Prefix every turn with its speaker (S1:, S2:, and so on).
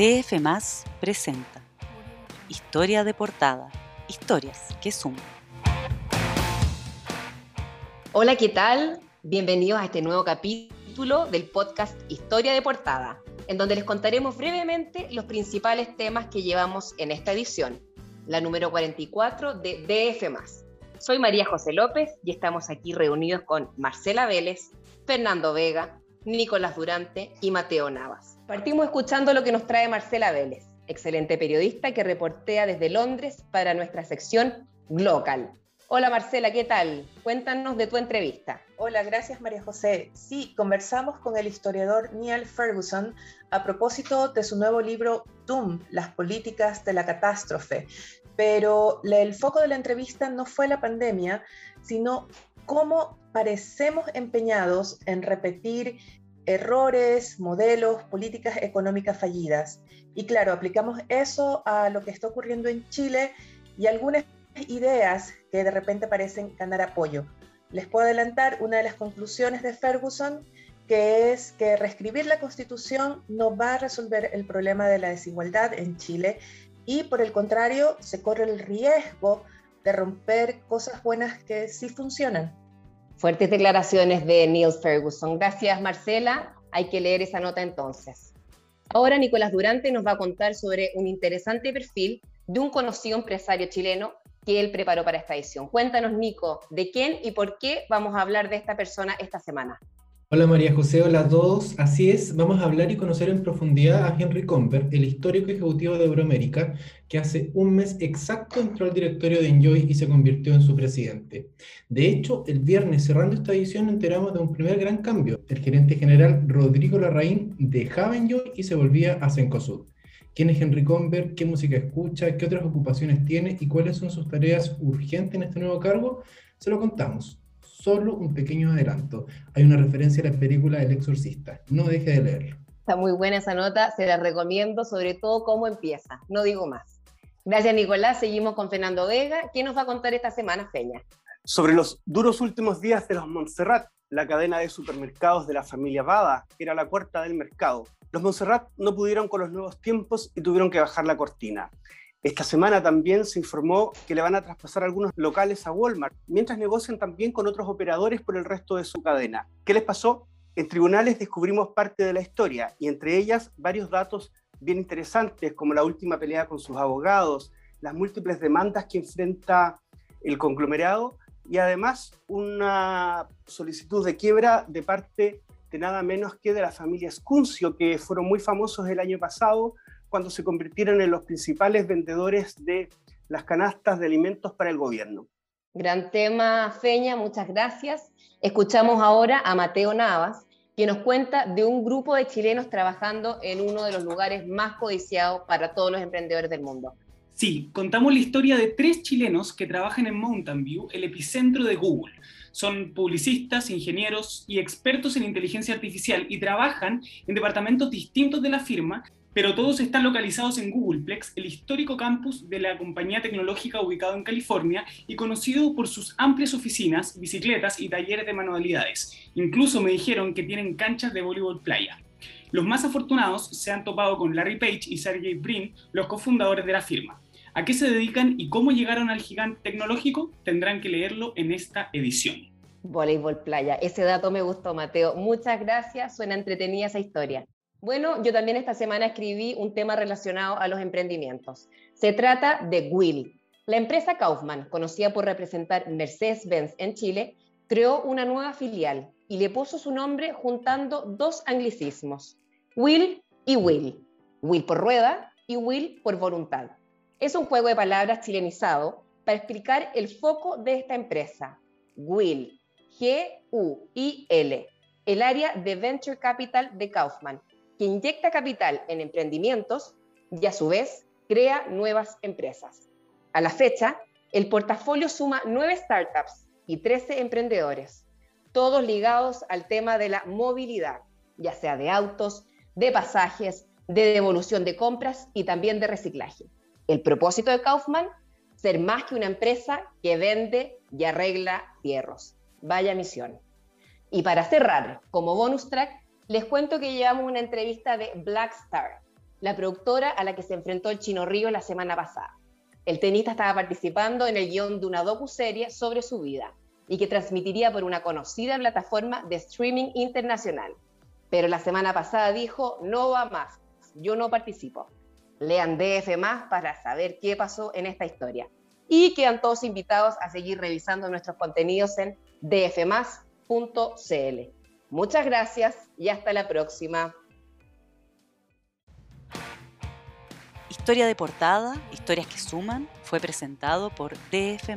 S1: DF presenta Historia de portada, historias que suman.
S2: Hola, ¿qué tal? Bienvenidos a este nuevo capítulo del podcast Historia de portada, en donde les contaremos brevemente los principales temas que llevamos en esta edición, la número 44 de DF. Soy María José López y estamos aquí reunidos con Marcela Vélez, Fernando Vega, Nicolás Durante y Mateo Navas. Partimos escuchando lo que nos trae Marcela Vélez, excelente periodista que reportea desde Londres para nuestra sección Glocal. Hola Marcela, ¿qué tal? Cuéntanos de tu entrevista.
S3: Hola, gracias María José. Sí, conversamos con el historiador Neil Ferguson a propósito de su nuevo libro Doom, las políticas de la catástrofe. Pero el foco de la entrevista no fue la pandemia, sino cómo parecemos empeñados en repetir errores, modelos, políticas económicas fallidas. Y claro, aplicamos eso a lo que está ocurriendo en Chile y algunas ideas que de repente parecen ganar apoyo. Les puedo adelantar una de las conclusiones de Ferguson, que es que reescribir la constitución no va a resolver el problema de la desigualdad en Chile y por el contrario se corre el riesgo de romper cosas buenas que sí funcionan.
S2: Fuertes declaraciones de Neil Ferguson. Gracias, Marcela. Hay que leer esa nota entonces. Ahora Nicolás Durante nos va a contar sobre un interesante perfil de un conocido empresario chileno que él preparó para esta edición. Cuéntanos, Nico, de quién y por qué vamos a hablar de esta persona esta semana.
S4: Hola María José, hola a todos. Así es, vamos a hablar y conocer en profundidad a Henry Comber, el histórico ejecutivo de Euroamérica, que hace un mes exacto entró al directorio de Enjoy y se convirtió en su presidente. De hecho, el viernes cerrando esta edición enteramos de un primer gran cambio. El gerente general Rodrigo Larraín dejaba Enjoy y se volvía a Cencosud. ¿Quién es Henry Comber? ¿Qué música escucha? ¿Qué otras ocupaciones tiene? ¿Y cuáles son sus tareas urgentes en este nuevo cargo? Se lo contamos solo un pequeño adelanto. Hay una referencia a la película El Exorcista. No deje de leerlo.
S2: Está muy buena esa nota, se la recomiendo, sobre todo cómo empieza. No digo más. Gracias, Nicolás. Seguimos con Fernando Vega. ¿Qué nos va a contar esta semana, Feña?
S5: Sobre los duros últimos días de los Montserrat, la cadena de supermercados de la familia Bada, era la cuarta del mercado. Los Montserrat no pudieron con los nuevos tiempos y tuvieron que bajar la cortina. Esta semana también se informó que le van a traspasar algunos locales a Walmart, mientras negocian también con otros operadores por el resto de su cadena. ¿Qué les pasó? En tribunales descubrimos parte de la historia y entre ellas varios datos bien interesantes, como la última pelea con sus abogados, las múltiples demandas que enfrenta el conglomerado y además una solicitud de quiebra de parte de nada menos que de la familia Scuncio, que fueron muy famosos el año pasado cuando se convirtieron en los principales vendedores de las canastas de alimentos para el gobierno.
S2: Gran tema, Feña, muchas gracias. Escuchamos ahora a Mateo Navas, que nos cuenta de un grupo de chilenos trabajando en uno de los lugares más codiciados para todos los emprendedores del mundo.
S6: Sí, contamos la historia de tres chilenos que trabajan en Mountain View, el epicentro de Google. Son publicistas, ingenieros y expertos en inteligencia artificial y trabajan en departamentos distintos de la firma pero todos están localizados en Googleplex, el histórico campus de la compañía tecnológica ubicado en California y conocido por sus amplias oficinas, bicicletas y talleres de manualidades. Incluso me dijeron que tienen canchas de voleibol playa. Los más afortunados se han topado con Larry Page y Sergey Brin, los cofundadores de la firma. ¿A qué se dedican y cómo llegaron al gigante tecnológico? Tendrán que leerlo en esta edición.
S2: Voleibol playa, ese dato me gustó, Mateo. Muchas gracias, suena entretenida esa historia. Bueno, yo también esta semana escribí un tema relacionado a los emprendimientos. Se trata de Will. La empresa Kaufman, conocida por representar Mercedes-Benz en Chile, creó una nueva filial y le puso su nombre juntando dos anglicismos, Will y Will. Will por rueda y Will por voluntad. Es un juego de palabras chilenizado para explicar el foco de esta empresa, Will, G-U-I-L, el área de Venture Capital de Kaufman, que inyecta capital en emprendimientos y a su vez crea nuevas empresas. A la fecha, el portafolio suma nueve startups y 13 emprendedores, todos ligados al tema de la movilidad, ya sea de autos, de pasajes, de devolución de compras y también de reciclaje. El propósito de Kaufman, ser más que una empresa que vende y arregla fierros. Vaya misión. Y para cerrar, como bonus track, les cuento que llevamos una entrevista de Black Star. la productora a la que se enfrentó el Chino Río la semana pasada. El tenista estaba participando en el guion de una docu-serie sobre su vida y que transmitiría por una conocida plataforma de streaming internacional. Pero la semana pasada dijo, no va más, yo no participo. Lean DF más para saber qué pasó en esta historia. Y quedan todos invitados a seguir revisando nuestros contenidos en dfmas.cl. Muchas gracias y hasta la próxima.
S1: Historia de portada, historias que suman, fue presentado por DF.